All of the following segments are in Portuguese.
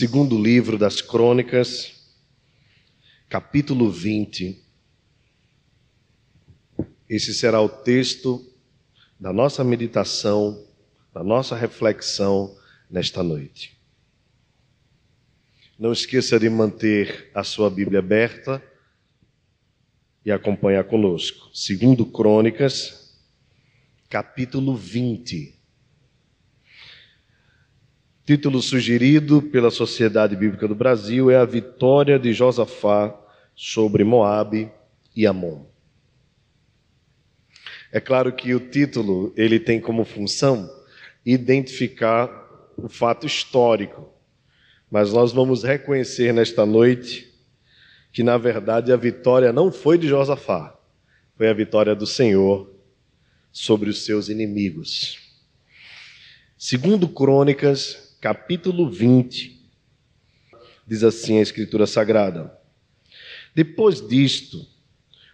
Segundo livro das Crônicas, capítulo 20. Esse será o texto da nossa meditação, da nossa reflexão nesta noite. Não esqueça de manter a sua Bíblia aberta e acompanhar conosco. Segundo Crônicas, capítulo 20. Título sugerido pela Sociedade Bíblica do Brasil é A Vitória de Josafá sobre Moabe e Amon. É claro que o título ele tem como função identificar o fato histórico, mas nós vamos reconhecer nesta noite que na verdade a vitória não foi de Josafá, foi a vitória do Senhor sobre os seus inimigos. Segundo Crônicas capítulo 20, diz assim a Escritura Sagrada: Depois disto,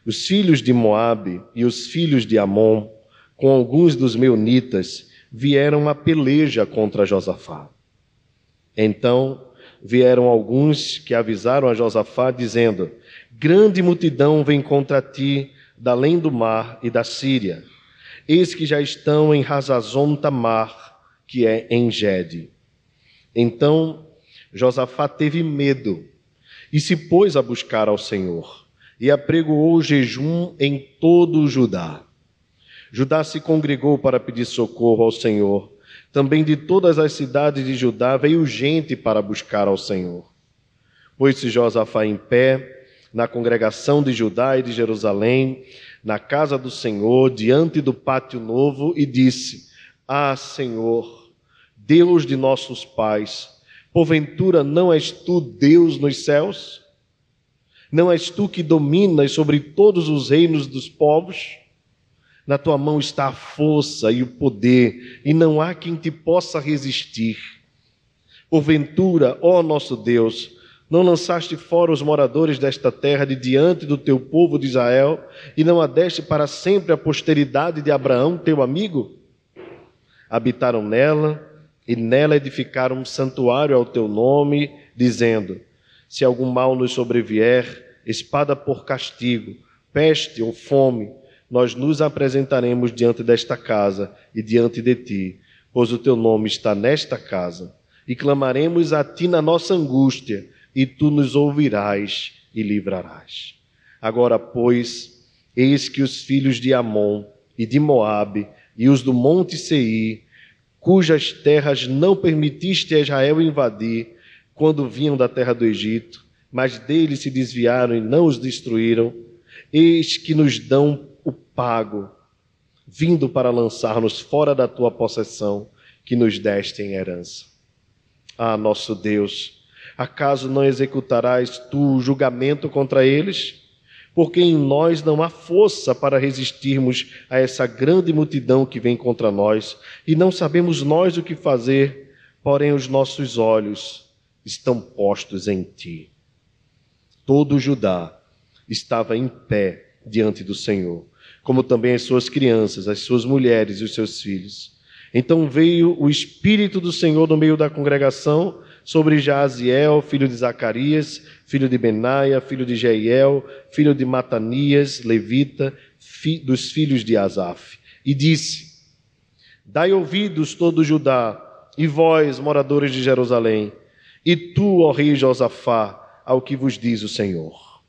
os filhos de Moabe e os filhos de Amon, com alguns dos meunitas, vieram a peleja contra Josafá. Então vieram alguns que avisaram a Josafá, dizendo: Grande multidão vem contra ti da além do mar e da Síria. Eis que já estão em Razazon Tamar, que é em Gede. Então Josafá teve medo e se pôs a buscar ao Senhor e apregoou jejum em todo o Judá. Judá se congregou para pedir socorro ao Senhor. Também de todas as cidades de Judá veio gente para buscar ao Senhor. Pôs-se Josafá em pé na congregação de Judá e de Jerusalém, na casa do Senhor, diante do pátio novo, e disse: Ah, Senhor, Deus de nossos pais, porventura não és tu Deus nos céus? Não és tu que dominas sobre todos os reinos dos povos? Na tua mão está a força e o poder, e não há quem te possa resistir. Porventura, ó nosso Deus, não lançaste fora os moradores desta terra de diante do teu povo de Israel, e não adeste para sempre a posteridade de Abraão, teu amigo? Habitaram nela e nela edificar um santuário ao teu nome, dizendo: Se algum mal nos sobrevier, espada por castigo, peste ou fome, nós nos apresentaremos diante desta casa e diante de ti, pois o teu nome está nesta casa, e clamaremos a ti na nossa angústia, e tu nos ouvirás e livrarás. Agora, pois, eis que os filhos de Amon e de Moabe e os do monte Seir cujas terras não permitiste a Israel invadir quando vinham da terra do Egito, mas deles se desviaram e não os destruíram, eis que nos dão o pago, vindo para lançar-nos fora da tua possessão, que nos deste em herança. Ah, nosso Deus, acaso não executarás tu o julgamento contra eles? Porque em nós não há força para resistirmos a essa grande multidão que vem contra nós, e não sabemos nós o que fazer, porém os nossos olhos estão postos em ti. Todo Judá estava em pé diante do Senhor, como também as suas crianças, as suas mulheres e os seus filhos. Então veio o Espírito do Senhor no meio da congregação sobre Jaziel, filho de Zacarias, filho de Benaia, filho de Jeiel, filho de Matanias, levita, fi, dos filhos de Asaf. E disse: Dai ouvidos todo Judá, e vós, moradores de Jerusalém, e tu, ó rei Josafá, ao que vos diz o Senhor.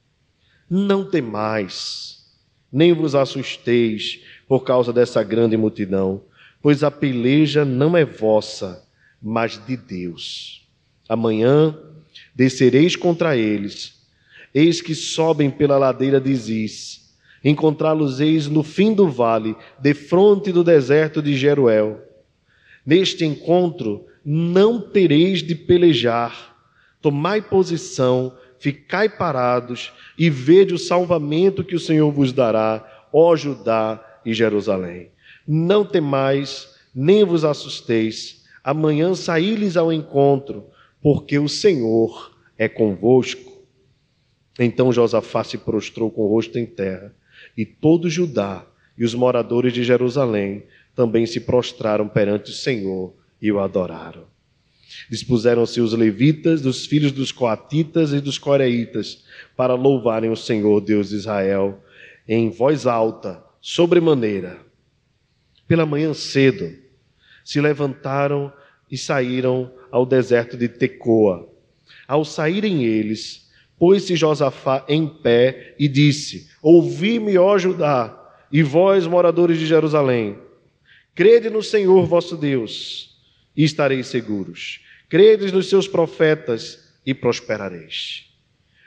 Não temais, nem vos assusteis por causa dessa grande multidão, pois a peleja não é vossa, mas de Deus. Amanhã descereis contra eles. Eis que sobem pela ladeira de Ziz. Encontrá-los-eis no fim do vale, defronte do deserto de Jeruel. Neste encontro não tereis de pelejar, Tomai posição, ficai parados e vede o salvamento que o Senhor vos dará, ó Judá e Jerusalém. Não temais, nem vos assusteis. Amanhã saí-lhes ao encontro, porque o Senhor é convosco. Então Josafá se prostrou com o rosto em terra, e todo Judá e os moradores de Jerusalém também se prostraram perante o Senhor e o adoraram. Dispuseram-se os levitas, dos filhos dos coatitas e dos coreitas, para louvarem o Senhor, Deus de Israel, em voz alta, sobremaneira. Pela manhã cedo, se levantaram e saíram ao deserto de Tecoa. Ao saírem eles, pôs-se Josafá em pé e disse: Ouvi-me, ó Judá, e vós, moradores de Jerusalém, crede no Senhor vosso Deus, e estareis seguros. Credes nos seus profetas e prosperareis.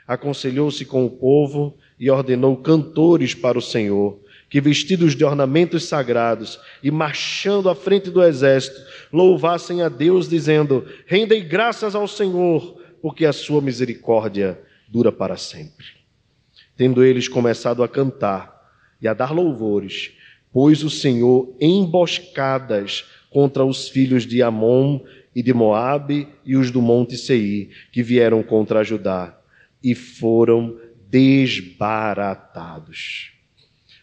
Aconselhou-se com o povo e ordenou cantores para o Senhor, que vestidos de ornamentos sagrados e marchando à frente do exército, louvassem a Deus, dizendo: Rendei graças ao Senhor, porque a sua misericórdia dura para sempre. Tendo eles começado a cantar e a dar louvores, pôs o Senhor emboscadas contra os filhos de Amon e de Moabe e os do monte Seir, que vieram contra Judá, e foram desbaratados.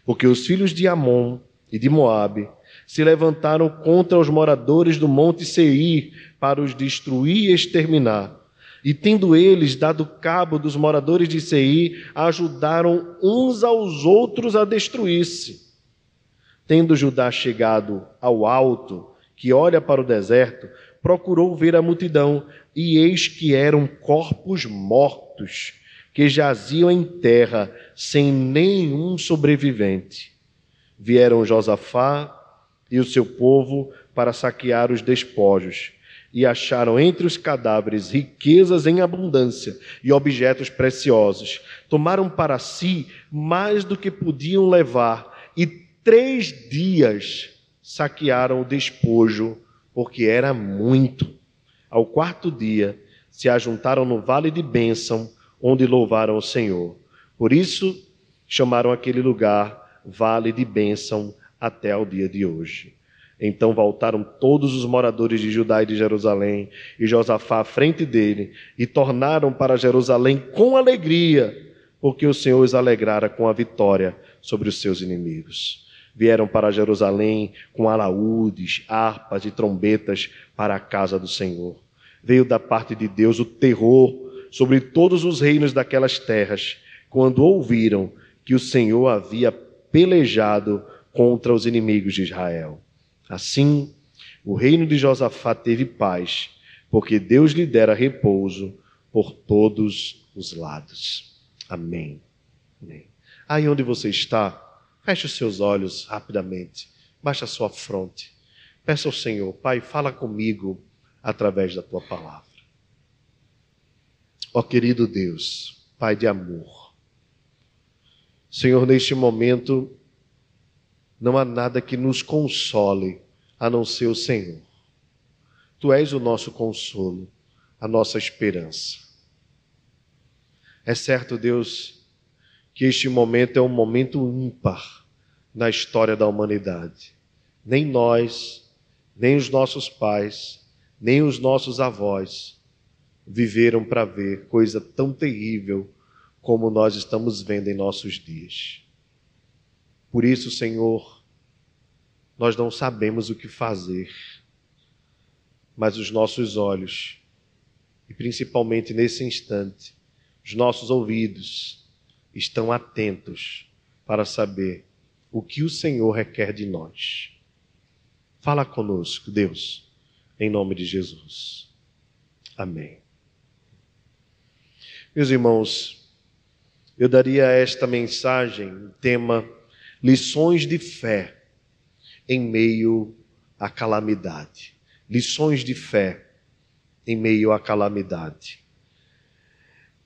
Porque os filhos de Amon e de Moabe se levantaram contra os moradores do monte Seir para os destruir e exterminar. E tendo eles dado cabo dos moradores de Seir, ajudaram uns aos outros a destruir-se. Tendo Judá chegado ao alto, que olha para o deserto, procurou ver a multidão, e eis que eram corpos mortos, que jaziam em terra, sem nenhum sobrevivente. Vieram Josafá e o seu povo para saquear os despojos, e acharam entre os cadáveres riquezas em abundância e objetos preciosos. Tomaram para si mais do que podiam levar, e três dias saquearam o despojo porque era muito. Ao quarto dia, se ajuntaram no vale de bênção, onde louvaram o Senhor. Por isso, chamaram aquele lugar Vale de Bênção até ao dia de hoje. Então voltaram todos os moradores de Judá e de Jerusalém, e Josafá à frente dele, e tornaram para Jerusalém com alegria, porque o Senhor os alegrara com a vitória sobre os seus inimigos vieram para Jerusalém com alaúdes, harpas e trombetas para a casa do Senhor. Veio da parte de Deus o terror sobre todos os reinos daquelas terras, quando ouviram que o Senhor havia pelejado contra os inimigos de Israel. Assim, o reino de Josafá teve paz, porque Deus lhe dera repouso por todos os lados. Amém. Amém. Aí onde você está, Feche os seus olhos rapidamente. Baixe a sua fronte. Peça ao Senhor, Pai, fala comigo através da tua palavra. Ó querido Deus, Pai de amor. Senhor, neste momento, não há nada que nos console a não ser o Senhor. Tu és o nosso consolo, a nossa esperança. É certo, Deus, que este momento é um momento ímpar na história da humanidade. Nem nós, nem os nossos pais, nem os nossos avós viveram para ver coisa tão terrível como nós estamos vendo em nossos dias. Por isso, Senhor, nós não sabemos o que fazer, mas os nossos olhos, e principalmente nesse instante, os nossos ouvidos, estão atentos para saber o que o Senhor requer de nós. Fala conosco, Deus, em nome de Jesus. Amém. Meus irmãos, eu daria esta mensagem, tema lições de fé em meio à calamidade. Lições de fé em meio à calamidade.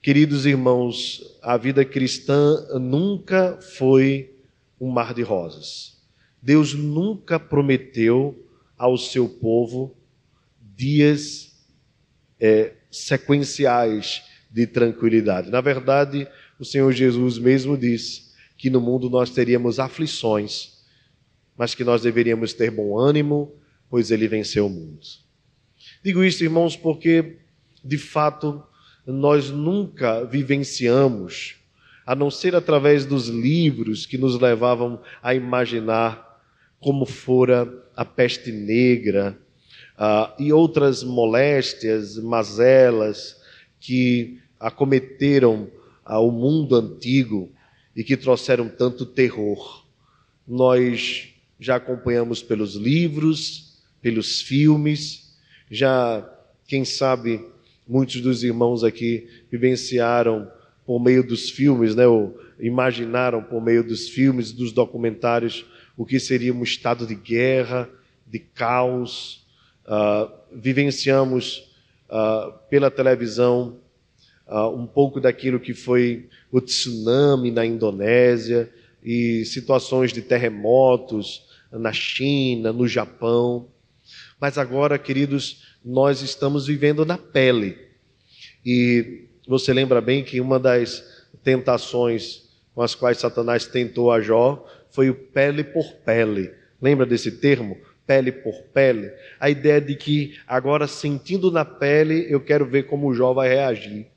Queridos irmãos, a vida cristã nunca foi um mar de rosas. Deus nunca prometeu ao seu povo dias é, sequenciais de tranquilidade. Na verdade, o Senhor Jesus mesmo disse que no mundo nós teríamos aflições, mas que nós deveríamos ter bom ânimo, pois ele venceu o mundo. Digo isso, irmãos, porque de fato nós nunca vivenciamos, a não ser através dos livros que nos levavam a imaginar como fora a peste negra uh, e outras moléstias, mazelas que acometeram uh, o mundo antigo e que trouxeram tanto terror. Nós já acompanhamos pelos livros, pelos filmes, já, quem sabe, muitos dos irmãos aqui vivenciaram por meio dos filmes, né, ou imaginaram por meio dos filmes, dos documentários, o que seria um estado de guerra, de caos. Uh, vivenciamos uh, pela televisão uh, um pouco daquilo que foi o tsunami na Indonésia e situações de terremotos na China, no Japão. Mas agora, queridos, nós estamos vivendo na pele. E você lembra bem que uma das tentações com as quais Satanás tentou a Jó foi o pele por pele. Lembra desse termo? Pele por pele. A ideia de que agora, sentindo na pele, eu quero ver como Jó vai reagir.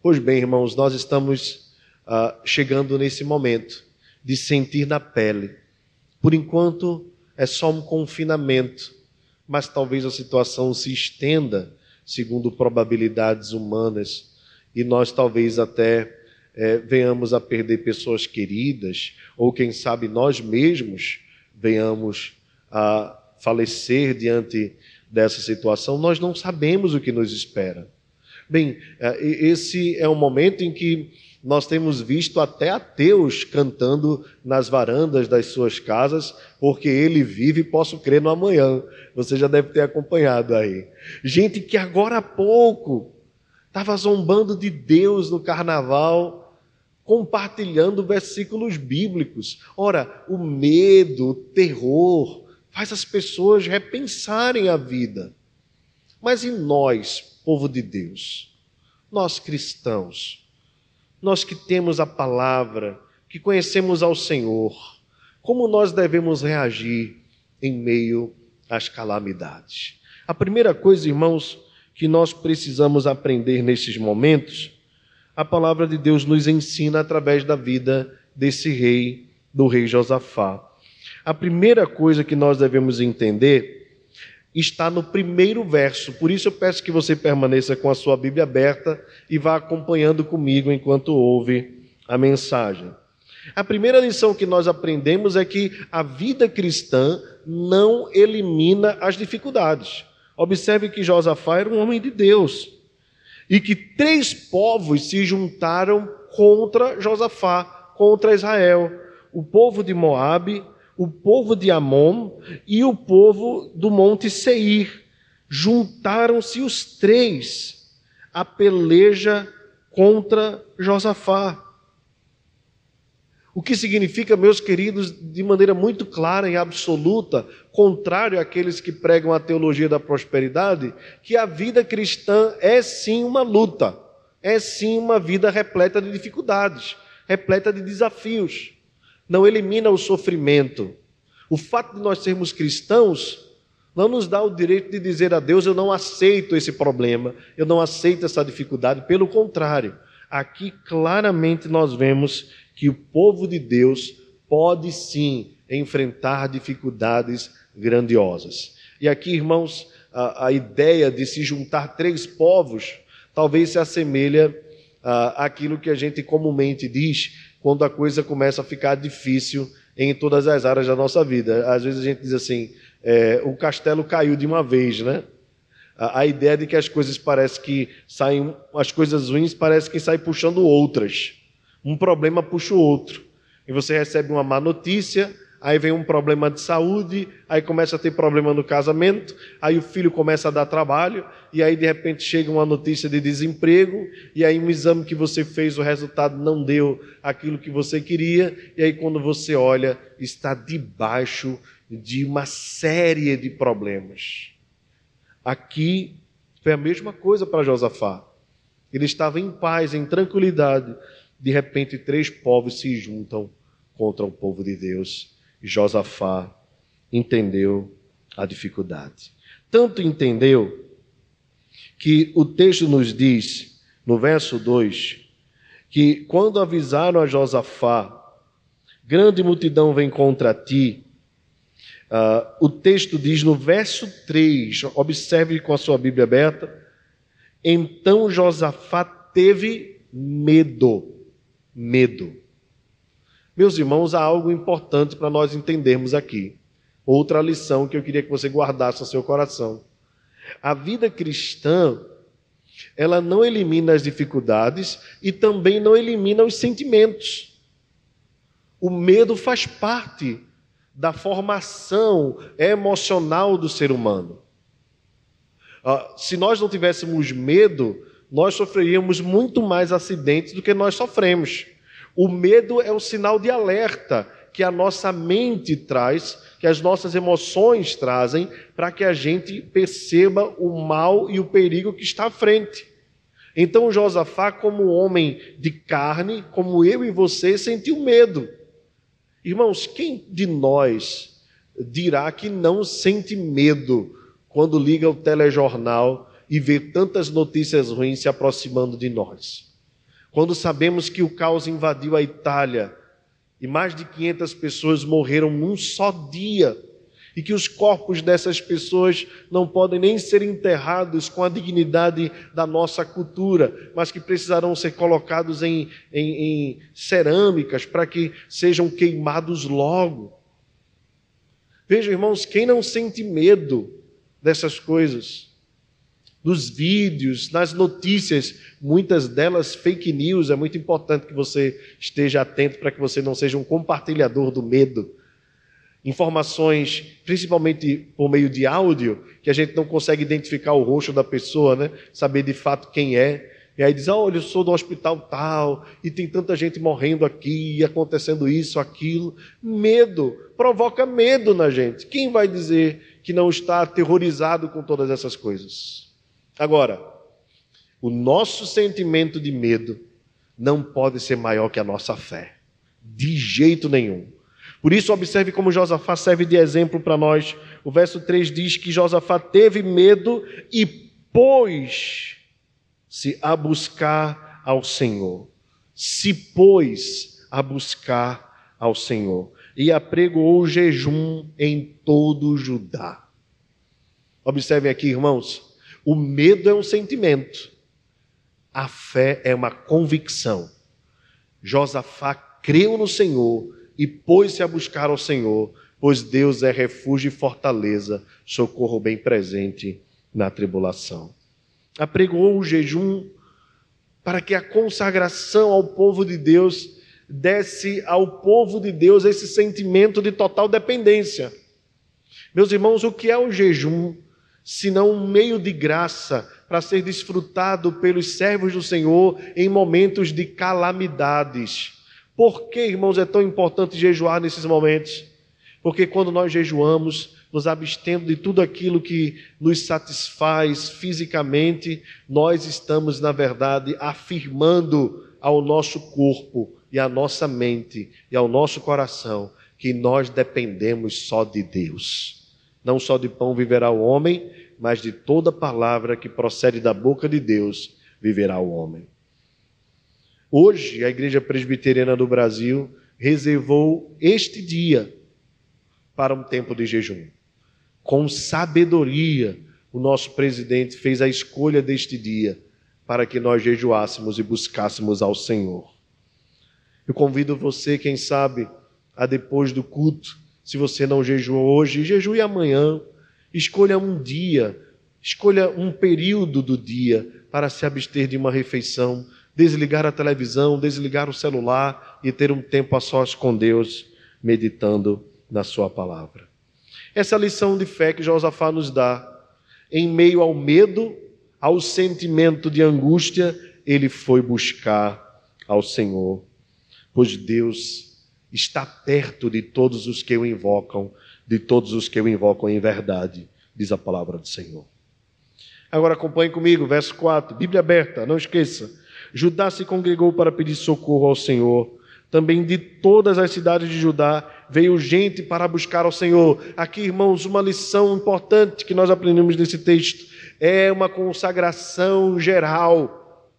Pois bem, irmãos, nós estamos uh, chegando nesse momento de sentir na pele. Por enquanto, é só um confinamento, mas talvez a situação se estenda segundo probabilidades humanas e nós talvez até é, venhamos a perder pessoas queridas, ou quem sabe nós mesmos venhamos a falecer diante dessa situação, nós não sabemos o que nos espera. Bem, é, esse é um momento em que nós temos visto até ateus cantando nas varandas das suas casas, porque ele vive e posso crer no amanhã. Você já deve ter acompanhado aí. Gente que agora há pouco estava zombando de Deus no carnaval, compartilhando versículos bíblicos. Ora, o medo, o terror, faz as pessoas repensarem a vida. Mas e nós, povo de Deus? Nós cristãos, nós que temos a palavra, que conhecemos ao Senhor, como nós devemos reagir em meio às calamidades? A primeira coisa, irmãos, que nós precisamos aprender nesses momentos, a palavra de Deus nos ensina através da vida desse rei, do rei Josafá. A primeira coisa que nós devemos entender está no primeiro verso, por isso eu peço que você permaneça com a sua Bíblia aberta e vá acompanhando comigo enquanto ouve a mensagem. A primeira lição que nós aprendemos é que a vida cristã não elimina as dificuldades. Observe que Josafá era um homem de Deus e que três povos se juntaram contra Josafá, contra Israel: o povo de Moabe, o povo de Amon e o povo do Monte Seir. Juntaram-se os três a peleja contra Josafá. O que significa, meus queridos, de maneira muito clara e absoluta, contrário àqueles que pregam a teologia da prosperidade, que a vida cristã é sim uma luta, é sim uma vida repleta de dificuldades, repleta de desafios. Não elimina o sofrimento. O fato de nós sermos cristãos não nos dá o direito de dizer a Deus: eu não aceito esse problema, eu não aceito essa dificuldade. Pelo contrário, aqui claramente nós vemos que o povo de Deus pode sim enfrentar dificuldades grandiosas. E aqui, irmãos, a, a ideia de se juntar três povos talvez se assemelha àquilo que a gente comumente diz quando a coisa começa a ficar difícil em todas as áreas da nossa vida. Às vezes a gente diz assim: é, o castelo caiu de uma vez, né? A, a, ideia de que as coisas parecem que saem, as coisas ruins parecem que saem puxando outras. Um problema puxa o outro. E você recebe uma má notícia, aí vem um problema de saúde, aí começa a ter problema no casamento, aí o filho começa a dar trabalho, e aí de repente chega uma notícia de desemprego, e aí um exame que você fez, o resultado não deu aquilo que você queria, e aí quando você olha, está debaixo de uma série de problemas. Aqui Foi a mesma coisa para Josafá. Ele estava em paz, em tranquilidade. De repente, três povos se juntam contra o povo de Deus. Josafá entendeu a dificuldade. Tanto entendeu que o texto nos diz, no verso 2, que quando avisaram a Josafá, grande multidão vem contra ti, uh, o texto diz no verso 3, observe com a sua Bíblia aberta, então Josafá teve medo, medo. Meus irmãos, há algo importante para nós entendermos aqui. Outra lição que eu queria que você guardasse no seu coração. A vida cristã, ela não elimina as dificuldades e também não elimina os sentimentos. O medo faz parte da formação emocional do ser humano. Ah, se nós não tivéssemos medo, nós sofreríamos muito mais acidentes do que nós sofremos. O medo é um sinal de alerta que a nossa mente traz, que as nossas emoções trazem, para que a gente perceba o mal e o perigo que está à frente. Então Josafá, como homem de carne, como eu e você, sentiu medo. Irmãos, quem de nós dirá que não sente medo quando liga o telejornal e vê tantas notícias ruins se aproximando de nós? Quando sabemos que o caos invadiu a Itália, e mais de 500 pessoas morreram num só dia, e que os corpos dessas pessoas não podem nem ser enterrados com a dignidade da nossa cultura, mas que precisarão ser colocados em, em, em cerâmicas para que sejam queimados logo. Vejam, irmãos, quem não sente medo dessas coisas? Nos vídeos, nas notícias, muitas delas fake news. É muito importante que você esteja atento para que você não seja um compartilhador do medo. Informações, principalmente por meio de áudio, que a gente não consegue identificar o rosto da pessoa, né? saber de fato quem é. E aí diz: Olha, eu sou do hospital tal, e tem tanta gente morrendo aqui, acontecendo isso, aquilo. Medo, provoca medo na gente. Quem vai dizer que não está aterrorizado com todas essas coisas? Agora, o nosso sentimento de medo não pode ser maior que a nossa fé, de jeito nenhum. Por isso, observe como Josafá serve de exemplo para nós. O verso 3 diz que Josafá teve medo e pôs-se a buscar ao Senhor. Se pôs a buscar ao Senhor. E apregoou jejum em todo o Judá. Observem aqui, irmãos. O medo é um sentimento, a fé é uma convicção. Josafá creu no Senhor e pôs-se a buscar ao Senhor, pois Deus é refúgio e fortaleza, socorro bem presente na tribulação. Apregoou o jejum para que a consagração ao povo de Deus desse ao povo de Deus esse sentimento de total dependência. Meus irmãos, o que é o jejum? Senão um meio de graça para ser desfrutado pelos servos do Senhor em momentos de calamidades. Por que, irmãos, é tão importante jejuar nesses momentos? Porque quando nós jejuamos, nos abstendo de tudo aquilo que nos satisfaz fisicamente, nós estamos, na verdade, afirmando ao nosso corpo e à nossa mente e ao nosso coração que nós dependemos só de Deus. Não só de pão viverá o homem, mas de toda palavra que procede da boca de Deus viverá o homem. Hoje, a Igreja Presbiteriana do Brasil reservou este dia para um tempo de jejum. Com sabedoria, o nosso presidente fez a escolha deste dia para que nós jejuássemos e buscássemos ao Senhor. Eu convido você, quem sabe, a depois do culto, se você não jejuou hoje, jejue amanhã. Escolha um dia, escolha um período do dia para se abster de uma refeição, desligar a televisão, desligar o celular e ter um tempo a sós com Deus, meditando na Sua palavra. Essa lição de fé que Josafá nos dá, em meio ao medo, ao sentimento de angústia, ele foi buscar ao Senhor, pois Deus está perto de todos os que o invocam de todos os que o invocam em verdade, diz a palavra do Senhor. Agora acompanhe comigo, verso 4, Bíblia aberta, não esqueça. Judá se congregou para pedir socorro ao Senhor. Também de todas as cidades de Judá veio gente para buscar ao Senhor. Aqui, irmãos, uma lição importante que nós aprendemos nesse texto é uma consagração geral.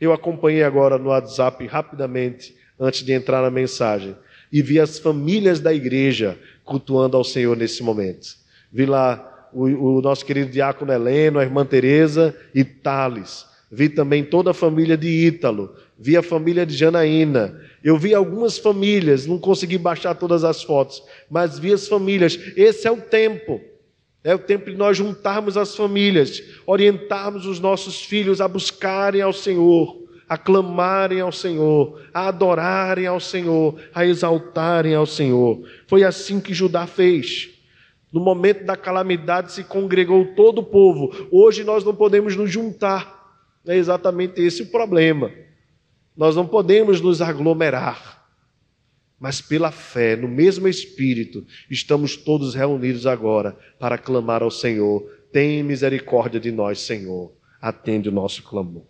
Eu acompanhei agora no WhatsApp rapidamente, antes de entrar na mensagem, e vi as famílias da igreja cultuando ao Senhor nesse momento. Vi lá o, o nosso querido diácono Heleno, a irmã Teresa e Thales. Vi também toda a família de Ítalo, vi a família de Janaína. Eu vi algumas famílias, não consegui baixar todas as fotos, mas vi as famílias. Esse é o tempo. É o tempo de nós juntarmos as famílias, orientarmos os nossos filhos a buscarem ao Senhor, a clamarem ao Senhor, a adorarem ao Senhor, a exaltarem ao Senhor. Foi assim que Judá fez. No momento da calamidade se congregou todo o povo. Hoje nós não podemos nos juntar é exatamente esse o problema. Nós não podemos nos aglomerar, mas pela fé, no mesmo Espírito, estamos todos reunidos agora para clamar ao Senhor: tem misericórdia de nós, Senhor, atende o nosso clamor.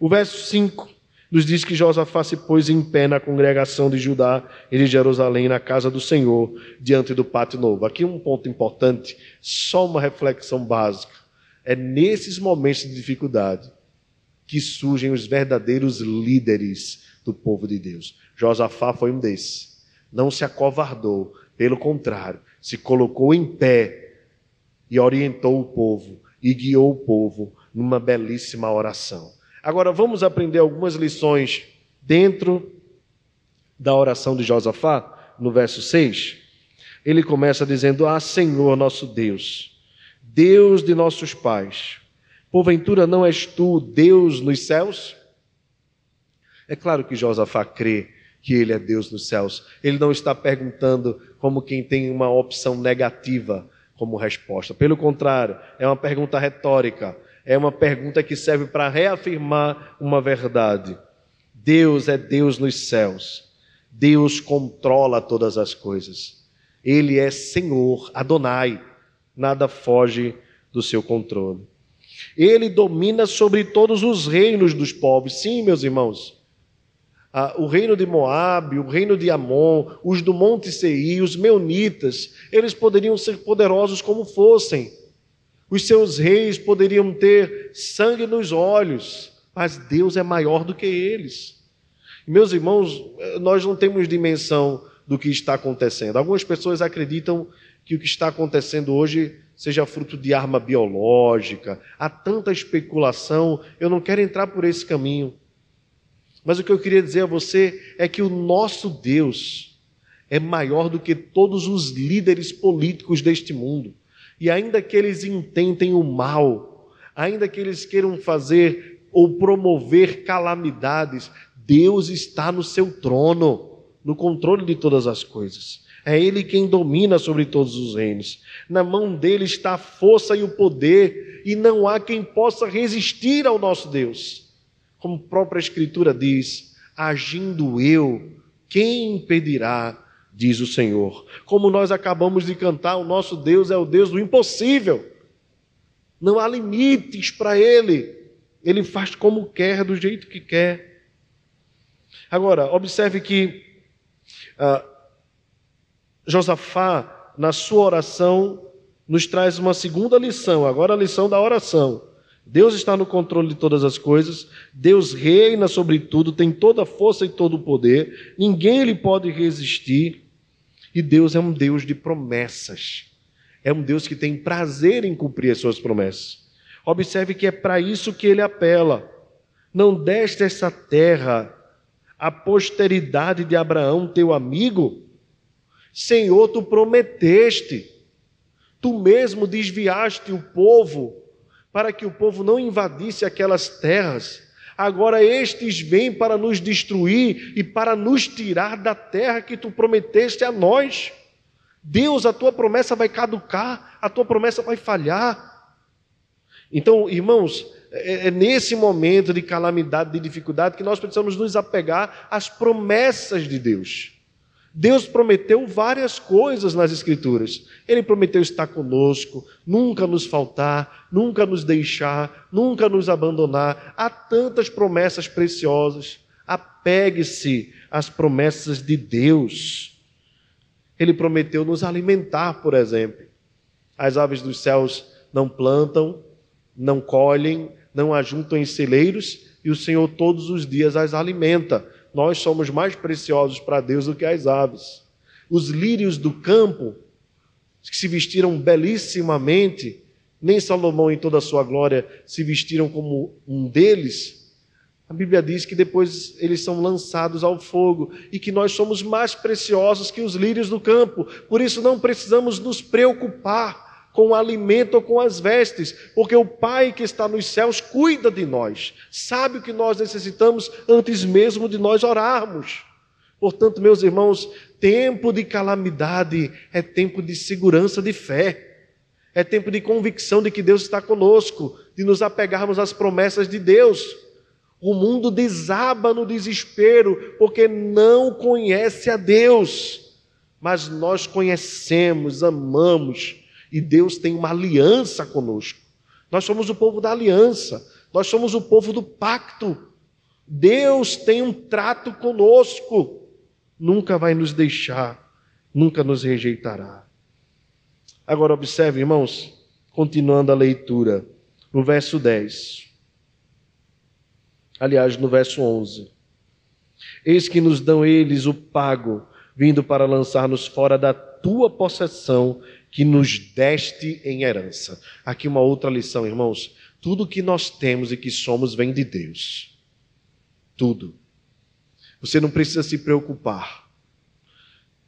O verso 5 nos diz que Josafá se pôs em pé na congregação de Judá e de Jerusalém, na casa do Senhor, diante do pátio novo. Aqui um ponto importante, só uma reflexão básica. É nesses momentos de dificuldade que surgem os verdadeiros líderes do povo de Deus. Josafá foi um desses. Não se acovardou, pelo contrário, se colocou em pé e orientou o povo e guiou o povo numa belíssima oração. Agora vamos aprender algumas lições dentro da oração de Josafá, no verso 6. Ele começa dizendo: Ah, Senhor nosso Deus, Deus de nossos pais, porventura não és tu Deus nos céus? É claro que Josafá crê que ele é Deus nos céus. Ele não está perguntando como quem tem uma opção negativa como resposta. Pelo contrário, é uma pergunta retórica. É uma pergunta que serve para reafirmar uma verdade. Deus é Deus nos céus. Deus controla todas as coisas. Ele é Senhor, Adonai nada foge do seu controle. Ele domina sobre todos os reinos dos povos. Sim, meus irmãos. Ah, o reino de Moabe, o reino de Amon, os do Monte Seir, os meunitas, eles poderiam ser poderosos como fossem. Os seus reis poderiam ter sangue nos olhos, mas Deus é maior do que eles. Meus irmãos, nós não temos dimensão do que está acontecendo. Algumas pessoas acreditam que o que está acontecendo hoje seja fruto de arma biológica. Há tanta especulação, eu não quero entrar por esse caminho. Mas o que eu queria dizer a você é que o nosso Deus é maior do que todos os líderes políticos deste mundo. E ainda que eles intentem o mal, ainda que eles queiram fazer ou promover calamidades, Deus está no seu trono, no controle de todas as coisas. É Ele quem domina sobre todos os reinos. Na mão dele está a força e o poder, e não há quem possa resistir ao nosso Deus. Como a própria Escritura diz: agindo eu, quem impedirá? Diz o Senhor. Como nós acabamos de cantar, o nosso Deus é o Deus do impossível. Não há limites para Ele. Ele faz como quer, do jeito que quer. Agora, observe que. Uh, Josafá, na sua oração, nos traz uma segunda lição, agora a lição da oração. Deus está no controle de todas as coisas, Deus reina sobre tudo, tem toda a força e todo o poder, ninguém lhe pode resistir, e Deus é um Deus de promessas. É um Deus que tem prazer em cumprir as suas promessas. Observe que é para isso que ele apela. Não deste essa terra à posteridade de Abraão, teu amigo, Senhor, tu prometeste, tu mesmo desviaste o povo para que o povo não invadisse aquelas terras. Agora estes vêm para nos destruir e para nos tirar da terra que tu prometeste a nós. Deus, a tua promessa vai caducar, a tua promessa vai falhar. Então, irmãos, é, é nesse momento de calamidade, de dificuldade, que nós precisamos nos apegar às promessas de Deus. Deus prometeu várias coisas nas Escrituras Ele prometeu estar conosco, nunca nos faltar, nunca nos deixar, nunca nos abandonar. Há tantas promessas preciosas. Apegue-se às promessas de Deus. Ele prometeu nos alimentar, por exemplo. As aves dos céus não plantam, não colhem, não ajuntam em celeiros, e o Senhor todos os dias as alimenta. Nós somos mais preciosos para Deus do que as aves. Os lírios do campo, que se vestiram belíssimamente, nem Salomão, em toda a sua glória, se vestiram como um deles. A Bíblia diz que depois eles são lançados ao fogo e que nós somos mais preciosos que os lírios do campo. Por isso não precisamos nos preocupar com o alimento ou com as vestes, porque o Pai que está nos céus cuida de nós, sabe o que nós necessitamos antes mesmo de nós orarmos. Portanto, meus irmãos, tempo de calamidade é tempo de segurança de fé, é tempo de convicção de que Deus está conosco, de nos apegarmos às promessas de Deus. O mundo desaba no desespero porque não conhece a Deus, mas nós conhecemos, amamos, e Deus tem uma aliança conosco. Nós somos o povo da aliança, nós somos o povo do pacto. Deus tem um trato conosco, nunca vai nos deixar, nunca nos rejeitará. Agora, observe, irmãos, continuando a leitura, no verso 10. Aliás, no verso 11. Eis que nos dão eles o pago, vindo para lançar-nos fora da tua possessão que nos deste em herança. Aqui uma outra lição, irmãos. Tudo que nós temos e que somos vem de Deus. Tudo. Você não precisa se preocupar.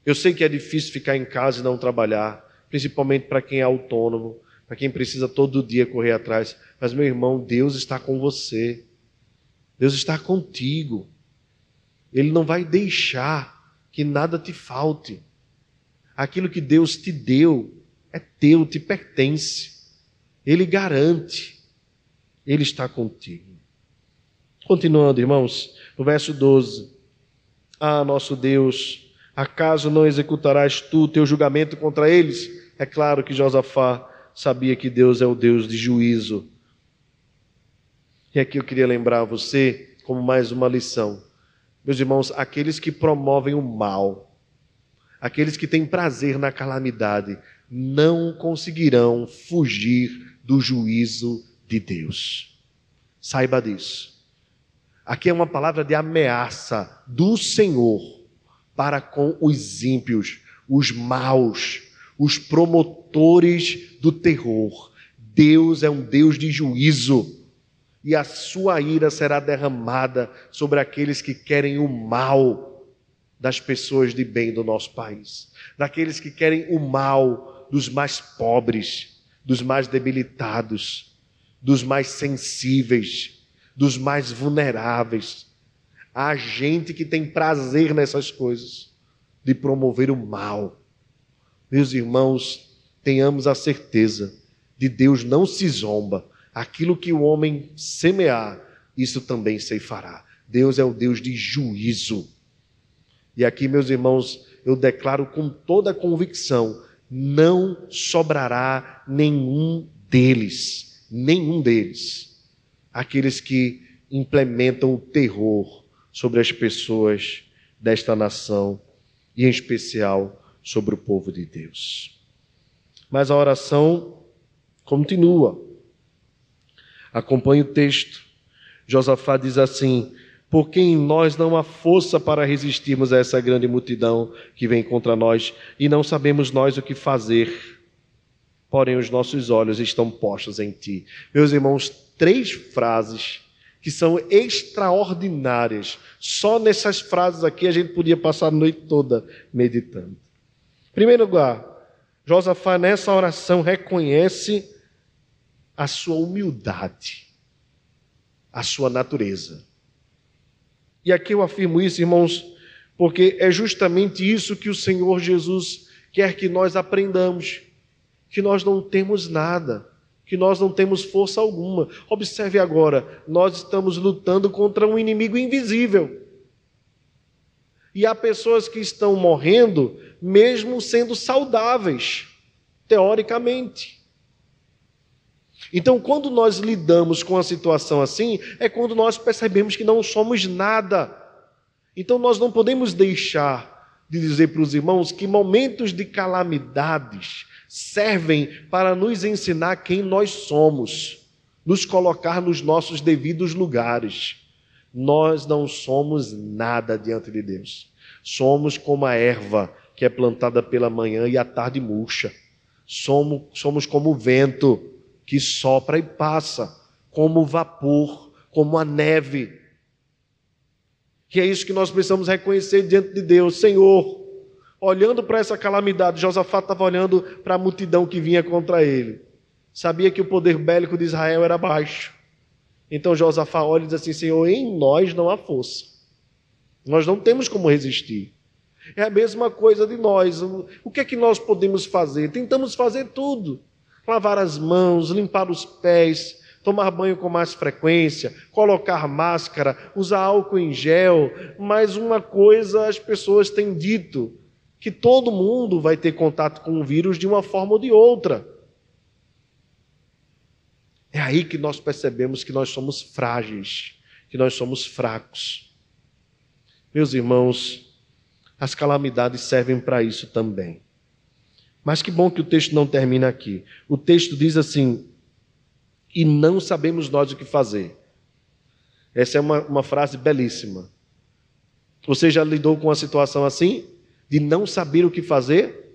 Eu sei que é difícil ficar em casa e não trabalhar, principalmente para quem é autônomo, para quem precisa todo dia correr atrás. Mas, meu irmão, Deus está com você. Deus está contigo. Ele não vai deixar que nada te falte. Aquilo que Deus te deu é teu, te pertence. Ele garante. Ele está contigo. Continuando, irmãos, no verso 12. Ah, nosso Deus, acaso não executarás tu teu julgamento contra eles? É claro que Josafá sabia que Deus é o Deus de juízo. E aqui eu queria lembrar você, como mais uma lição. Meus irmãos, aqueles que promovem o mal, aqueles que têm prazer na calamidade, não conseguirão fugir do juízo de Deus. Saiba disso. Aqui é uma palavra de ameaça do Senhor para com os ímpios, os maus, os promotores do terror. Deus é um Deus de juízo e a sua ira será derramada sobre aqueles que querem o mal das pessoas de bem do nosso país, daqueles que querem o mal dos mais pobres, dos mais debilitados, dos mais sensíveis, dos mais vulneráveis. Há gente que tem prazer nessas coisas, de promover o mal. Meus irmãos, tenhamos a certeza de Deus não se zomba. Aquilo que o homem semear, isso também se fará. Deus é o Deus de juízo. E aqui, meus irmãos, eu declaro com toda a convicção: não sobrará nenhum deles, nenhum deles, aqueles que implementam o terror sobre as pessoas desta nação e, em especial, sobre o povo de Deus. Mas a oração continua. Acompanhe o texto. Josafá diz assim: porque em nós não há força para resistirmos a essa grande multidão que vem contra nós e não sabemos nós o que fazer. Porém, os nossos olhos estão postos em ti. Meus irmãos, três frases que são extraordinárias. Só nessas frases aqui a gente podia passar a noite toda meditando. Em primeiro lugar, Josafá nessa oração reconhece a sua humildade, a sua natureza. E aqui eu afirmo isso, irmãos, porque é justamente isso que o Senhor Jesus quer que nós aprendamos: que nós não temos nada, que nós não temos força alguma. Observe agora, nós estamos lutando contra um inimigo invisível. E há pessoas que estão morrendo mesmo sendo saudáveis. teoricamente. Então, quando nós lidamos com a situação assim, é quando nós percebemos que não somos nada. Então, nós não podemos deixar de dizer para os irmãos que momentos de calamidades servem para nos ensinar quem nós somos, nos colocar nos nossos devidos lugares. Nós não somos nada diante de Deus. Somos como a erva que é plantada pela manhã e à tarde murcha. Somos, somos como o vento que sopra e passa, como o vapor, como a neve. Que é isso que nós precisamos reconhecer diante de Deus. Senhor, olhando para essa calamidade, Josafá estava olhando para a multidão que vinha contra ele. Sabia que o poder bélico de Israel era baixo. Então Josafá olha e diz assim: Senhor, em nós não há força. Nós não temos como resistir. É a mesma coisa de nós. O que é que nós podemos fazer? Tentamos fazer tudo: lavar as mãos, limpar os pés, tomar banho com mais frequência, colocar máscara, usar álcool em gel. Mas uma coisa as pessoas têm dito: que todo mundo vai ter contato com o vírus de uma forma ou de outra. É aí que nós percebemos que nós somos frágeis, que nós somos fracos. Meus irmãos, as calamidades servem para isso também. Mas que bom que o texto não termina aqui. O texto diz assim: e não sabemos nós o que fazer. Essa é uma, uma frase belíssima. Você já lidou com uma situação assim? De não saber o que fazer,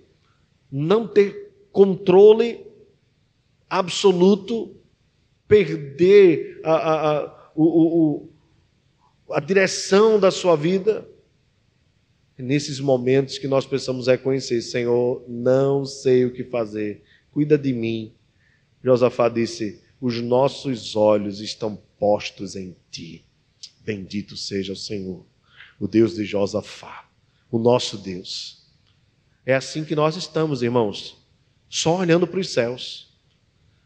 não ter controle absoluto, perder a, a, a, o, o, a direção da sua vida. É nesses momentos que nós precisamos reconhecer: Senhor, não sei o que fazer, cuida de mim. Josafá disse: Os nossos olhos estão postos em ti. Bendito seja o Senhor, o Deus de Josafá o nosso Deus. É assim que nós estamos, irmãos, só olhando para os céus.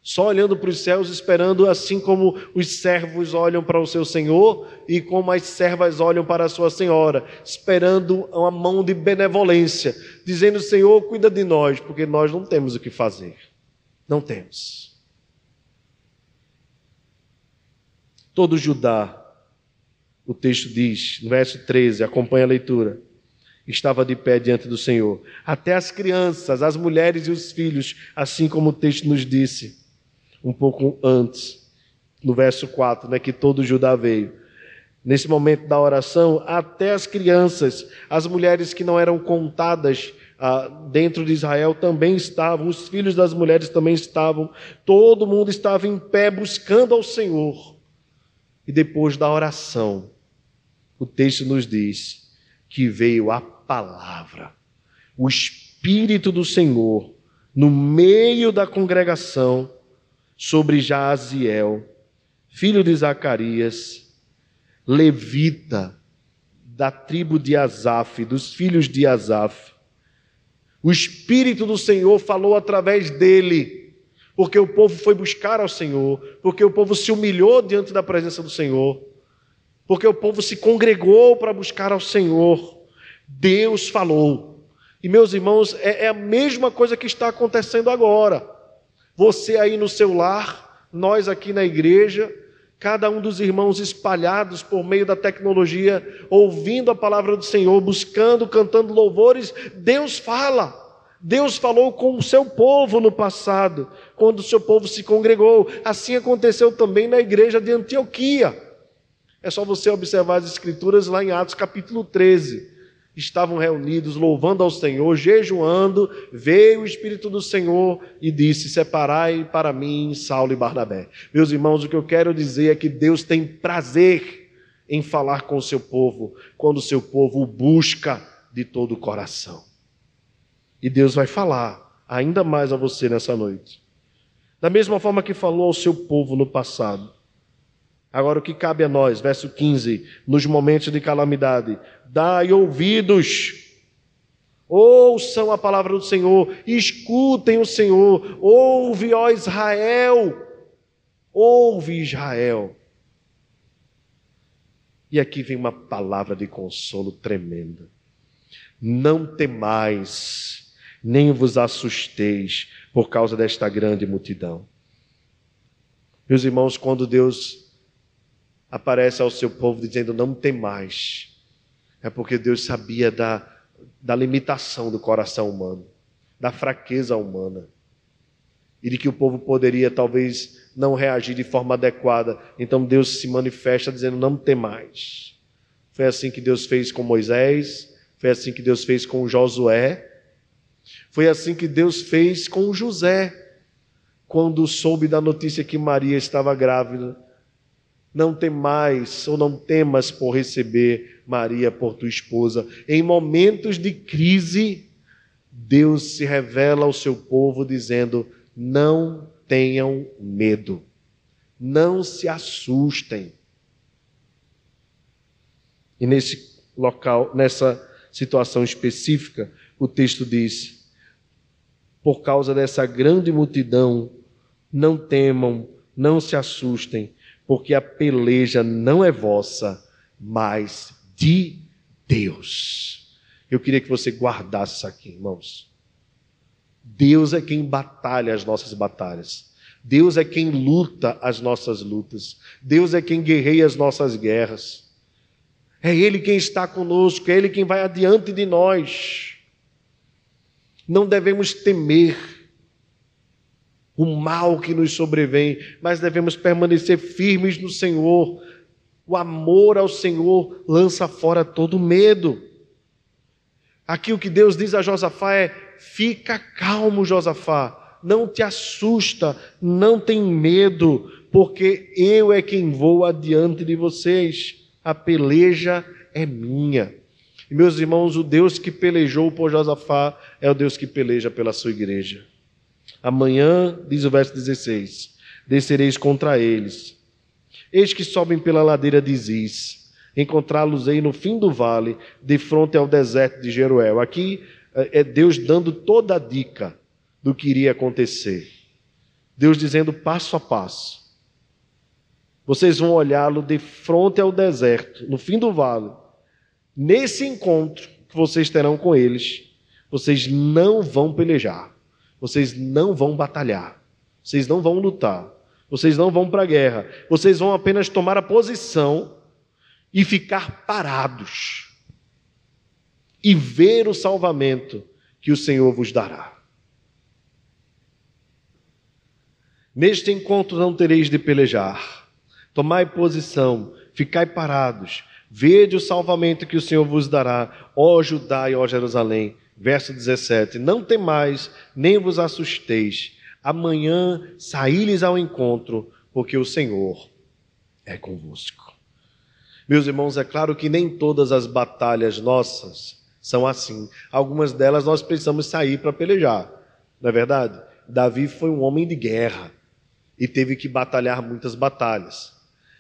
Só olhando para os céus, esperando assim como os servos olham para o seu Senhor e como as servas olham para a sua senhora, esperando uma mão de benevolência, dizendo: Senhor, cuida de nós, porque nós não temos o que fazer. Não temos. Todo Judá, o texto diz, no verso 13, acompanha a leitura estava de pé diante do Senhor. Até as crianças, as mulheres e os filhos, assim como o texto nos disse um pouco antes, no verso 4, né, que todo Judá veio. Nesse momento da oração, até as crianças, as mulheres que não eram contadas ah, dentro de Israel também estavam, os filhos das mulheres também estavam, todo mundo estava em pé buscando ao Senhor. E depois da oração, o texto nos diz que veio a palavra. O Espírito do Senhor, no meio da congregação, sobre Jaziel, filho de Zacarias, levita, da tribo de Asaf, dos filhos de Asaf. O Espírito do Senhor falou através dele, porque o povo foi buscar ao Senhor, porque o povo se humilhou diante da presença do Senhor, porque o povo se congregou para buscar ao Senhor. Deus falou. E meus irmãos, é, é a mesma coisa que está acontecendo agora. Você aí no seu lar, nós aqui na igreja, cada um dos irmãos espalhados por meio da tecnologia, ouvindo a palavra do Senhor, buscando, cantando louvores, Deus fala. Deus falou com o seu povo no passado, quando o seu povo se congregou. Assim aconteceu também na igreja de Antioquia. É só você observar as escrituras lá em Atos capítulo 13 estavam reunidos, louvando ao Senhor, jejuando, veio o Espírito do Senhor e disse: Separai para mim Saulo e Barnabé. Meus irmãos, o que eu quero dizer é que Deus tem prazer em falar com o seu povo, quando o seu povo o busca de todo o coração. E Deus vai falar ainda mais a você nessa noite. Da mesma forma que falou ao seu povo no passado. Agora, o que cabe a nós, verso 15, nos momentos de calamidade: dai ouvidos, ouçam a palavra do Senhor, escutem o Senhor, ouve, ó Israel, ouve Israel. E aqui vem uma palavra de consolo tremenda. Não temais, nem vos assusteis, por causa desta grande multidão. Meus irmãos, quando Deus aparece ao seu povo dizendo não tem mais, é porque Deus sabia da, da limitação do coração humano, da fraqueza humana, e de que o povo poderia talvez não reagir de forma adequada. Então Deus se manifesta dizendo não tem mais. Foi assim que Deus fez com Moisés, foi assim que Deus fez com Josué, foi assim que Deus fez com José quando soube da notícia que Maria estava grávida. Não tem mais ou não temas por receber Maria por tua esposa. Em momentos de crise, Deus se revela ao seu povo dizendo: não tenham medo, não se assustem. E nesse local, nessa situação específica, o texto diz: por causa dessa grande multidão, não temam, não se assustem, porque a peleja não é vossa, mas de Deus. Eu queria que você guardasse isso aqui, irmãos. Deus é quem batalha as nossas batalhas. Deus é quem luta as nossas lutas. Deus é quem guerreia as nossas guerras. É Ele quem está conosco, é Ele quem vai adiante de nós. Não devemos temer o mal que nos sobrevém, mas devemos permanecer firmes no Senhor. O amor ao Senhor lança fora todo medo. Aqui o que Deus diz a Josafá é: fica calmo, Josafá, não te assusta, não tem medo, porque eu é quem vou adiante de vocês. A peleja é minha. E meus irmãos, o Deus que pelejou por Josafá é o Deus que peleja pela sua igreja. Amanhã, diz o verso 16: descereis contra eles. Eis que sobem pela ladeira de Ziz. Encontrá-los-ei no fim do vale, de frente ao deserto de Jeruel. Aqui é, é Deus dando toda a dica do que iria acontecer. Deus dizendo passo a passo. Vocês vão olhá-lo de frente ao deserto, no fim do vale. Nesse encontro que vocês terão com eles, vocês não vão pelejar. Vocês não vão batalhar. Vocês não vão lutar. Vocês não vão para a guerra. Vocês vão apenas tomar a posição e ficar parados e ver o salvamento que o Senhor vos dará. Neste encontro não tereis de pelejar. Tomai posição, ficai parados, vede o salvamento que o Senhor vos dará, ó Judá e ó Jerusalém Verso 17: Não temais, nem vos assusteis, amanhã saí-lhes ao encontro, porque o Senhor é convosco. Meus irmãos, é claro que nem todas as batalhas nossas são assim. Algumas delas nós precisamos sair para pelejar, não é verdade? Davi foi um homem de guerra e teve que batalhar muitas batalhas.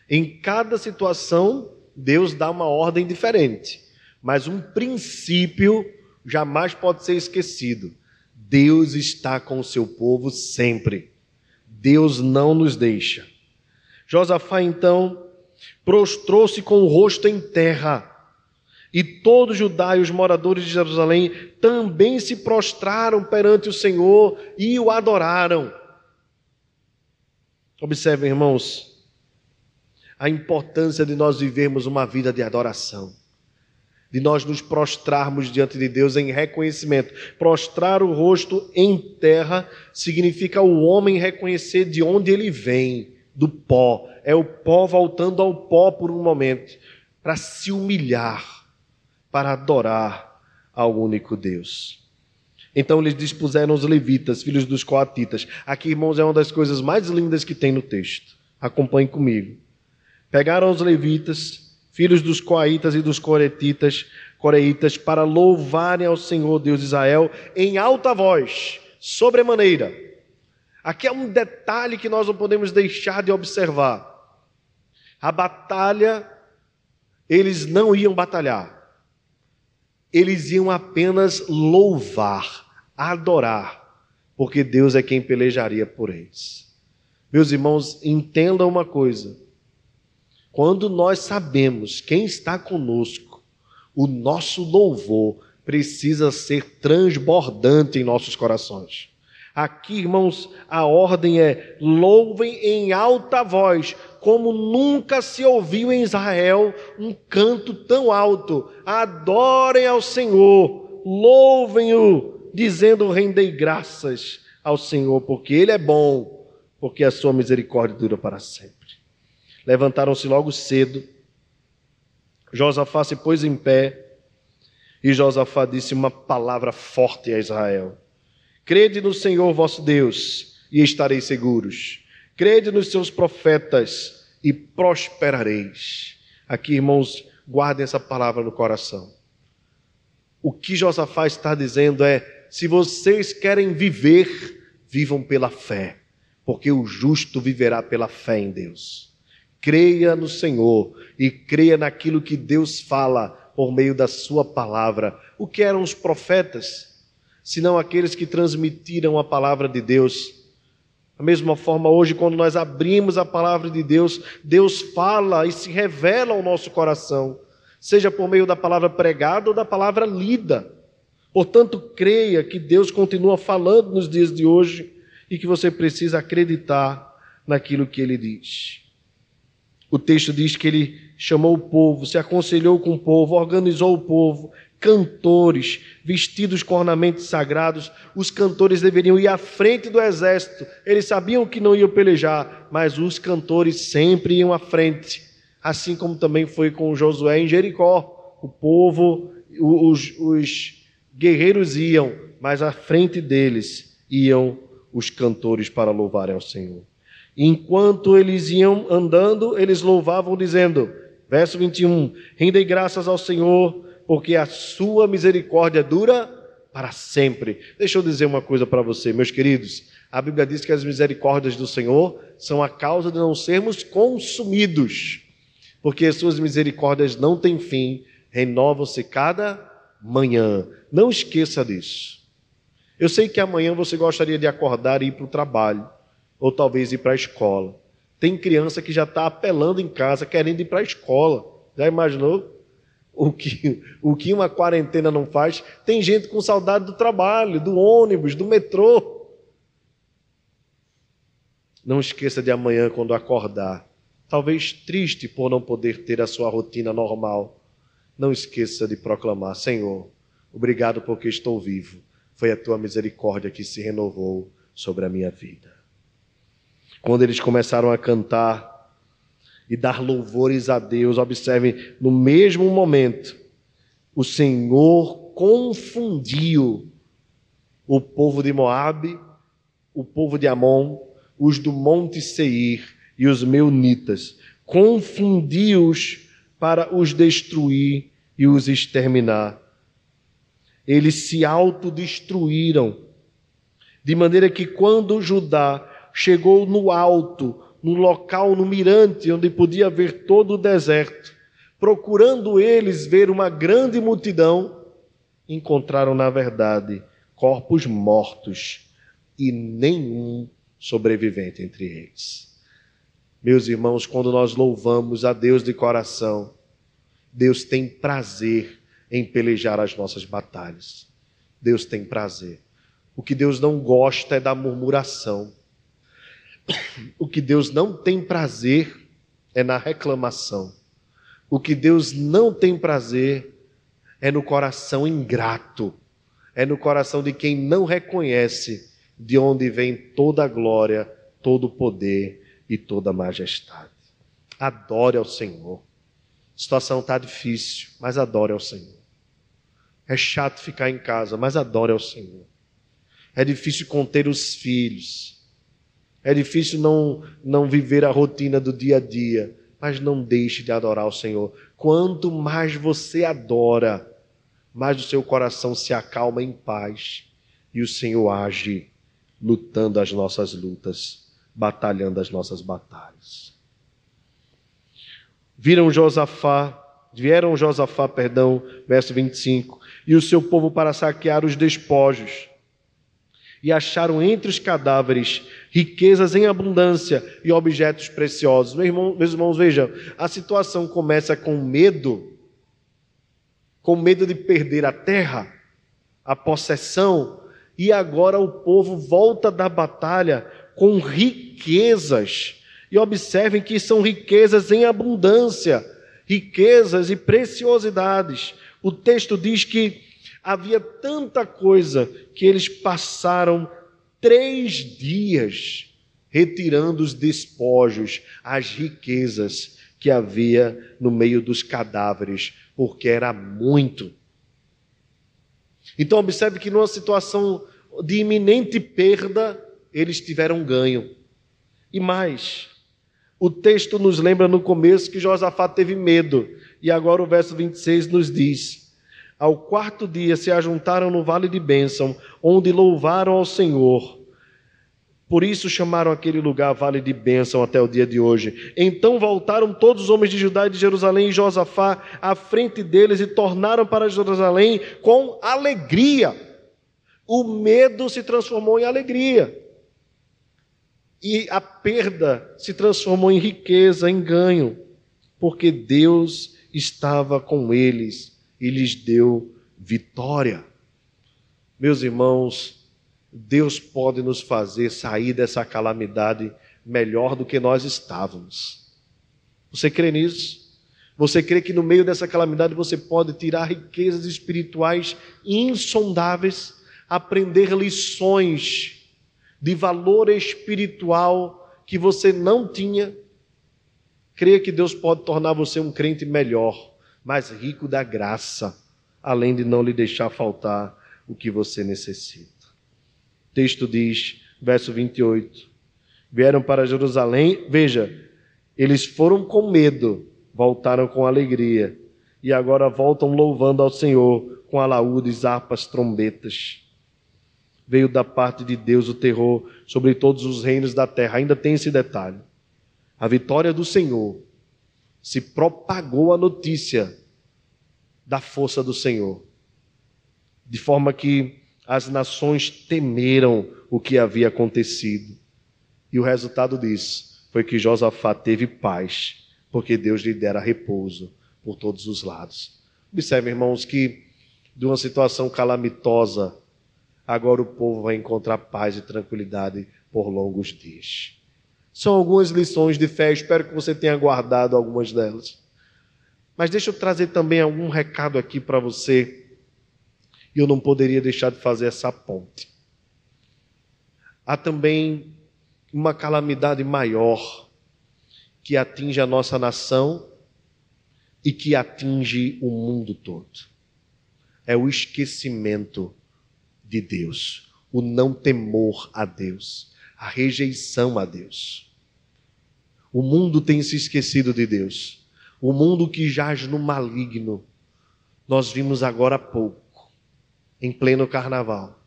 Em cada situação, Deus dá uma ordem diferente, mas um princípio jamais pode ser esquecido. Deus está com o seu povo sempre. Deus não nos deixa. Josafá então prostrou-se com o rosto em terra. E todo Judá e os moradores de Jerusalém também se prostraram perante o Senhor e o adoraram. Observem, irmãos, a importância de nós vivermos uma vida de adoração de nós nos prostrarmos diante de Deus em reconhecimento. Prostrar o rosto em terra significa o homem reconhecer de onde ele vem, do pó. É o pó voltando ao pó por um momento, para se humilhar, para adorar ao único Deus. Então eles dispuseram os levitas, filhos dos coatitas. Aqui, irmãos, é uma das coisas mais lindas que tem no texto. Acompanhe comigo. Pegaram os levitas, filhos dos coaitas e dos coretitas, coreitas, para louvarem ao Senhor Deus de Israel em alta voz, sobremaneira. Aqui é um detalhe que nós não podemos deixar de observar. A batalha, eles não iam batalhar, eles iam apenas louvar, adorar, porque Deus é quem pelejaria por eles. Meus irmãos, entendam uma coisa quando nós sabemos quem está conosco, o nosso louvor precisa ser transbordante em nossos corações. Aqui, irmãos, a ordem é: louvem em alta voz, como nunca se ouviu em Israel um canto tão alto. Adorem ao Senhor, louvem-o, dizendo: rendei graças ao Senhor, porque Ele é bom, porque a sua misericórdia dura para sempre. Levantaram-se logo cedo. Josafá se pôs em pé e Josafá disse uma palavra forte a Israel. Crede no Senhor vosso Deus e estareis seguros. Crede nos seus profetas e prosperareis. Aqui, irmãos, guardem essa palavra no coração. O que Josafá está dizendo é: se vocês querem viver, vivam pela fé, porque o justo viverá pela fé em Deus. Creia no Senhor e creia naquilo que Deus fala por meio da Sua palavra. O que eram os profetas? senão aqueles que transmitiram a palavra de Deus. Da mesma forma, hoje, quando nós abrimos a palavra de Deus, Deus fala e se revela ao nosso coração, seja por meio da palavra pregada ou da palavra lida. Portanto, creia que Deus continua falando nos dias de hoje e que você precisa acreditar naquilo que ele diz. O texto diz que ele chamou o povo, se aconselhou com o povo, organizou o povo, cantores vestidos com ornamentos sagrados. Os cantores deveriam ir à frente do exército. Eles sabiam que não iam pelejar, mas os cantores sempre iam à frente. Assim como também foi com Josué em Jericó. O povo, os, os guerreiros iam, mas à frente deles iam os cantores para louvarem ao Senhor. Enquanto eles iam andando, eles louvavam, dizendo, verso 21, rendei graças ao Senhor porque a sua misericórdia dura para sempre. Deixa eu dizer uma coisa para você, meus queridos. A Bíblia diz que as misericórdias do Senhor são a causa de não sermos consumidos, porque as suas misericórdias não têm fim, renovam-se cada manhã. Não esqueça disso. Eu sei que amanhã você gostaria de acordar e ir para o trabalho, ou talvez ir para a escola. Tem criança que já está apelando em casa, querendo ir para a escola. Já imaginou? o que, o que uma quarentena não faz. Tem gente com saudade do trabalho, do ônibus, do metrô. Não esqueça de amanhã quando acordar. Talvez triste por não poder ter a sua rotina normal. Não esqueça de proclamar: Senhor, obrigado porque estou vivo. Foi a tua misericórdia que se renovou sobre a minha vida. Quando eles começaram a cantar, e dar louvores a Deus. Observe, no mesmo momento, o Senhor confundiu o povo de Moabe, o povo de Amon, os do monte Seir e os meunitas, confundiu-os para os destruir e os exterminar. Eles se autodestruíram, de maneira que quando Judá chegou no alto, no local, no mirante, onde podia ver todo o deserto. Procurando eles ver uma grande multidão, encontraram, na verdade, corpos mortos e nenhum sobrevivente entre eles. Meus irmãos, quando nós louvamos a Deus de coração, Deus tem prazer em pelejar as nossas batalhas. Deus tem prazer. O que Deus não gosta é da murmuração. O que Deus não tem prazer é na reclamação. O que Deus não tem prazer é no coração ingrato, é no coração de quem não reconhece de onde vem toda a glória, todo o poder e toda a majestade. Adore ao Senhor. A situação está difícil, mas adore ao Senhor. É chato ficar em casa, mas adore ao Senhor. É difícil conter os filhos, é difícil não, não viver a rotina do dia a dia, mas não deixe de adorar o Senhor. Quanto mais você adora, mais o seu coração se acalma em paz e o Senhor age lutando as nossas lutas, batalhando as nossas batalhas. Viram Josafá, vieram Josafá, perdão, verso 25, e o seu povo para saquear os despojos e acharam entre os cadáveres riquezas em abundância e objetos preciosos. Meus irmãos, meus irmãos, vejam, a situação começa com medo, com medo de perder a terra, a possessão, e agora o povo volta da batalha com riquezas. E observem que são riquezas em abundância, riquezas e preciosidades. O texto diz que havia tanta coisa que eles passaram três dias retirando os despojos, as riquezas que havia no meio dos cadáveres, porque era muito. Então, observe que numa situação de iminente perda, eles tiveram ganho. E mais, o texto nos lembra no começo que Josafá teve medo, e agora o verso 26 nos diz: Ao quarto dia se ajuntaram no vale de bênção, onde louvaram ao Senhor. Por isso chamaram aquele lugar Vale de Bênção até o dia de hoje. Então voltaram todos os homens de Judá e de Jerusalém e Josafá à frente deles e tornaram para Jerusalém com alegria. O medo se transformou em alegria. E a perda se transformou em riqueza, em ganho, porque Deus estava com eles e lhes deu vitória. Meus irmãos, Deus pode nos fazer sair dessa calamidade melhor do que nós estávamos. Você crê nisso? Você crê que no meio dessa calamidade você pode tirar riquezas espirituais insondáveis, aprender lições de valor espiritual que você não tinha? Crê que Deus pode tornar você um crente melhor, mais rico da graça, além de não lhe deixar faltar o que você necessita texto diz, verso 28. Vieram para Jerusalém, veja, eles foram com medo, voltaram com alegria, e agora voltam louvando ao Senhor com alaúdes, harpas, trombetas. Veio da parte de Deus o terror sobre todos os reinos da terra. Ainda tem esse detalhe. A vitória do Senhor se propagou a notícia da força do Senhor, de forma que as nações temeram o que havia acontecido. E o resultado disso foi que Josafá teve paz, porque Deus lhe dera repouso por todos os lados. Observe, irmãos, que de uma situação calamitosa, agora o povo vai encontrar paz e tranquilidade por longos dias. São algumas lições de fé, espero que você tenha guardado algumas delas. Mas deixa eu trazer também algum recado aqui para você e eu não poderia deixar de fazer essa ponte. Há também uma calamidade maior que atinge a nossa nação e que atinge o mundo todo. É o esquecimento de Deus, o não temor a Deus, a rejeição a Deus. O mundo tem se esquecido de Deus. O mundo que jaz no maligno. Nós vimos agora há pouco em pleno carnaval,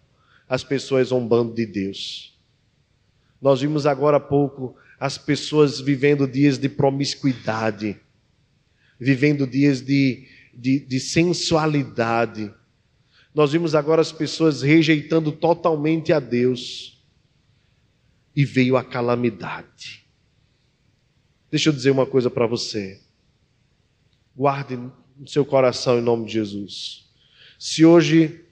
as pessoas zombando de Deus. Nós vimos agora há pouco as pessoas vivendo dias de promiscuidade, vivendo dias de, de, de sensualidade. Nós vimos agora as pessoas rejeitando totalmente a Deus. E veio a calamidade. Deixa eu dizer uma coisa para você. Guarde no seu coração em nome de Jesus. Se hoje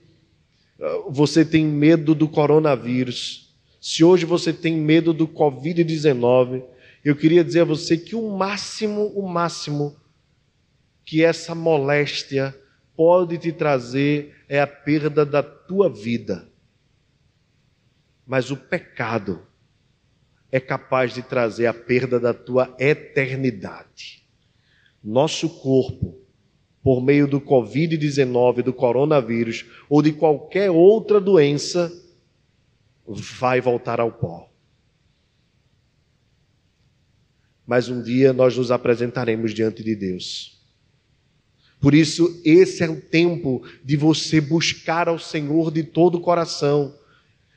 você tem medo do coronavírus, se hoje você tem medo do Covid-19, eu queria dizer a você que o máximo, o máximo que essa moléstia pode te trazer é a perda da tua vida. Mas o pecado é capaz de trazer a perda da tua eternidade. Nosso corpo por meio do Covid-19, do coronavírus ou de qualquer outra doença, vai voltar ao pó. Mas um dia nós nos apresentaremos diante de Deus. Por isso, esse é o tempo de você buscar ao Senhor de todo o coração,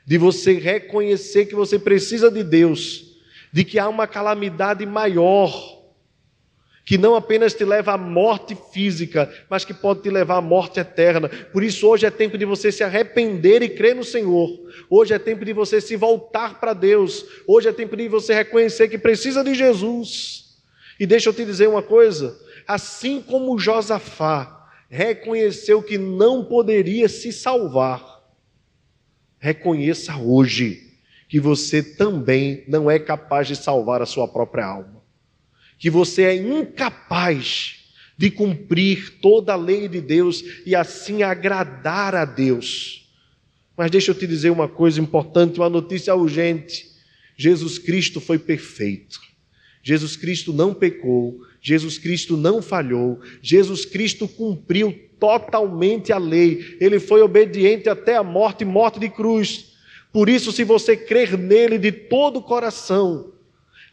de você reconhecer que você precisa de Deus, de que há uma calamidade maior que não apenas te leva à morte física, mas que pode te levar à morte eterna. Por isso, hoje é tempo de você se arrepender e crer no Senhor. Hoje é tempo de você se voltar para Deus. Hoje é tempo de você reconhecer que precisa de Jesus. E deixa eu te dizer uma coisa: assim como Josafá reconheceu que não poderia se salvar, reconheça hoje que você também não é capaz de salvar a sua própria alma. Que você é incapaz de cumprir toda a lei de Deus e assim agradar a Deus. Mas deixa eu te dizer uma coisa importante, uma notícia urgente. Jesus Cristo foi perfeito. Jesus Cristo não pecou, Jesus Cristo não falhou, Jesus Cristo cumpriu totalmente a lei, ele foi obediente até a morte morte de cruz. Por isso, se você crer nele de todo o coração,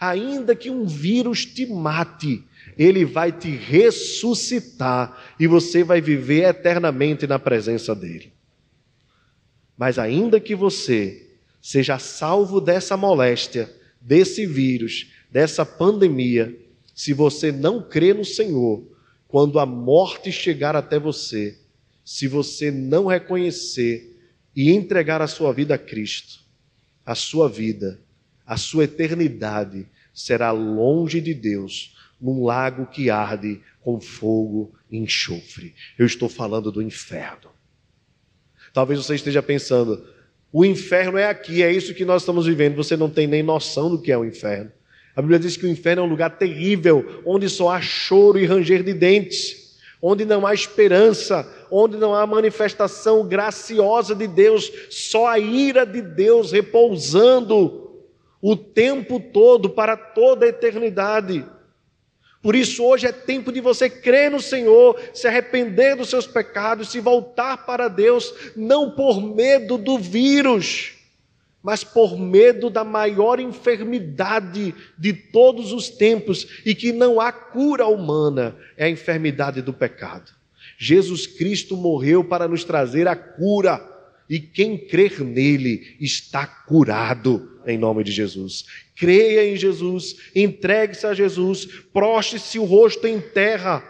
ainda que um vírus te mate, ele vai te ressuscitar e você vai viver eternamente na presença dele. Mas ainda que você seja salvo dessa moléstia, desse vírus, dessa pandemia, se você não crê no Senhor, quando a morte chegar até você, se você não reconhecer e entregar a sua vida a Cristo, a sua vida, a sua eternidade será longe de Deus, num lago que arde com fogo e enxofre. Eu estou falando do inferno. Talvez você esteja pensando, o inferno é aqui, é isso que nós estamos vivendo. Você não tem nem noção do que é o inferno. A Bíblia diz que o inferno é um lugar terrível, onde só há choro e ranger de dentes, onde não há esperança, onde não há manifestação graciosa de Deus, só a ira de Deus repousando o tempo todo para toda a eternidade. Por isso, hoje é tempo de você crer no Senhor, se arrepender dos seus pecados, se voltar para Deus, não por medo do vírus, mas por medo da maior enfermidade de todos os tempos e que não há cura humana é a enfermidade do pecado. Jesus Cristo morreu para nos trazer a cura e quem crer nele está curado em nome de Jesus. Creia em Jesus, entregue-se a Jesus, proste-se o rosto em terra,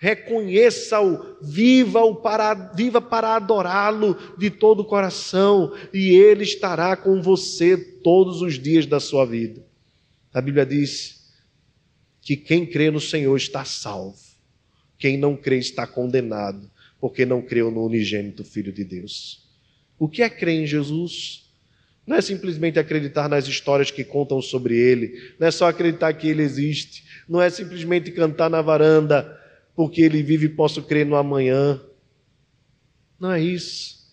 reconheça-o, viva-o para, viva para adorá-lo de todo o coração, e ele estará com você todos os dias da sua vida. A Bíblia diz que quem crê no Senhor está salvo, quem não crê está condenado, porque não creu no unigênito Filho de Deus. O que é crer em Jesus? Não é simplesmente acreditar nas histórias que contam sobre ele, não é só acreditar que ele existe, não é simplesmente cantar na varanda porque ele vive e posso crer no amanhã. Não é isso.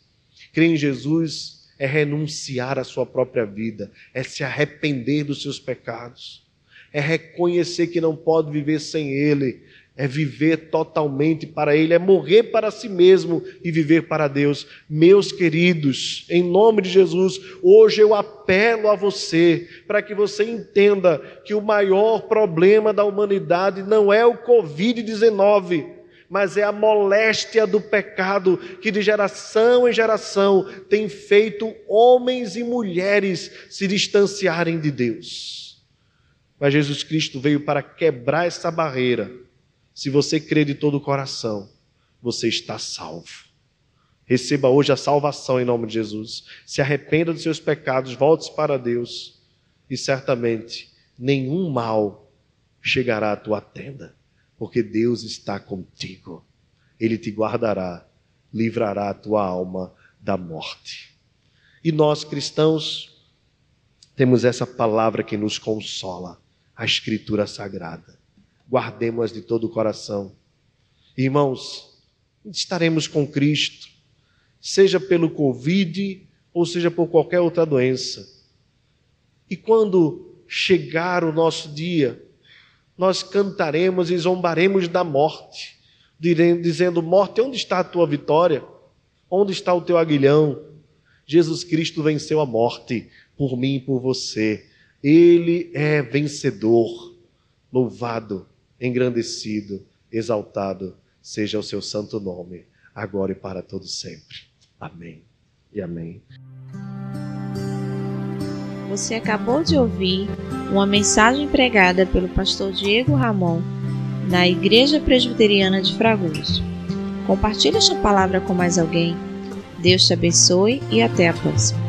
Crer em Jesus é renunciar à sua própria vida, é se arrepender dos seus pecados, é reconhecer que não pode viver sem Ele, é viver totalmente para Ele, é morrer para si mesmo e viver para Deus. Meus queridos, em nome de Jesus, hoje eu apelo a você para que você entenda que o maior problema da humanidade não é o Covid-19 mas é a moléstia do pecado que de geração em geração tem feito homens e mulheres se distanciarem de Deus. Mas Jesus Cristo veio para quebrar essa barreira se você crê de todo o coração, você está salvo. Receba hoje a salvação em nome de Jesus. Se arrependa dos seus pecados, volte para Deus e certamente nenhum mal chegará à tua tenda, porque Deus está contigo. Ele te guardará, livrará a tua alma da morte. E nós cristãos temos essa palavra que nos consola, a Escritura Sagrada guardemos-as de todo o coração. Irmãos, estaremos com Cristo, seja pelo Covid ou seja por qualquer outra doença. E quando chegar o nosso dia, nós cantaremos e zombaremos da morte, dizendo: Morte, onde está a tua vitória? Onde está o teu aguilhão? Jesus Cristo venceu a morte por mim e por você. Ele é vencedor. Louvado engrandecido, exaltado seja o seu santo nome, agora e para todo sempre. Amém e amém. Você acabou de ouvir uma mensagem pregada pelo pastor Diego Ramon na Igreja Presbiteriana de Fragoso. Compartilhe esta palavra com mais alguém. Deus te abençoe e até a próxima.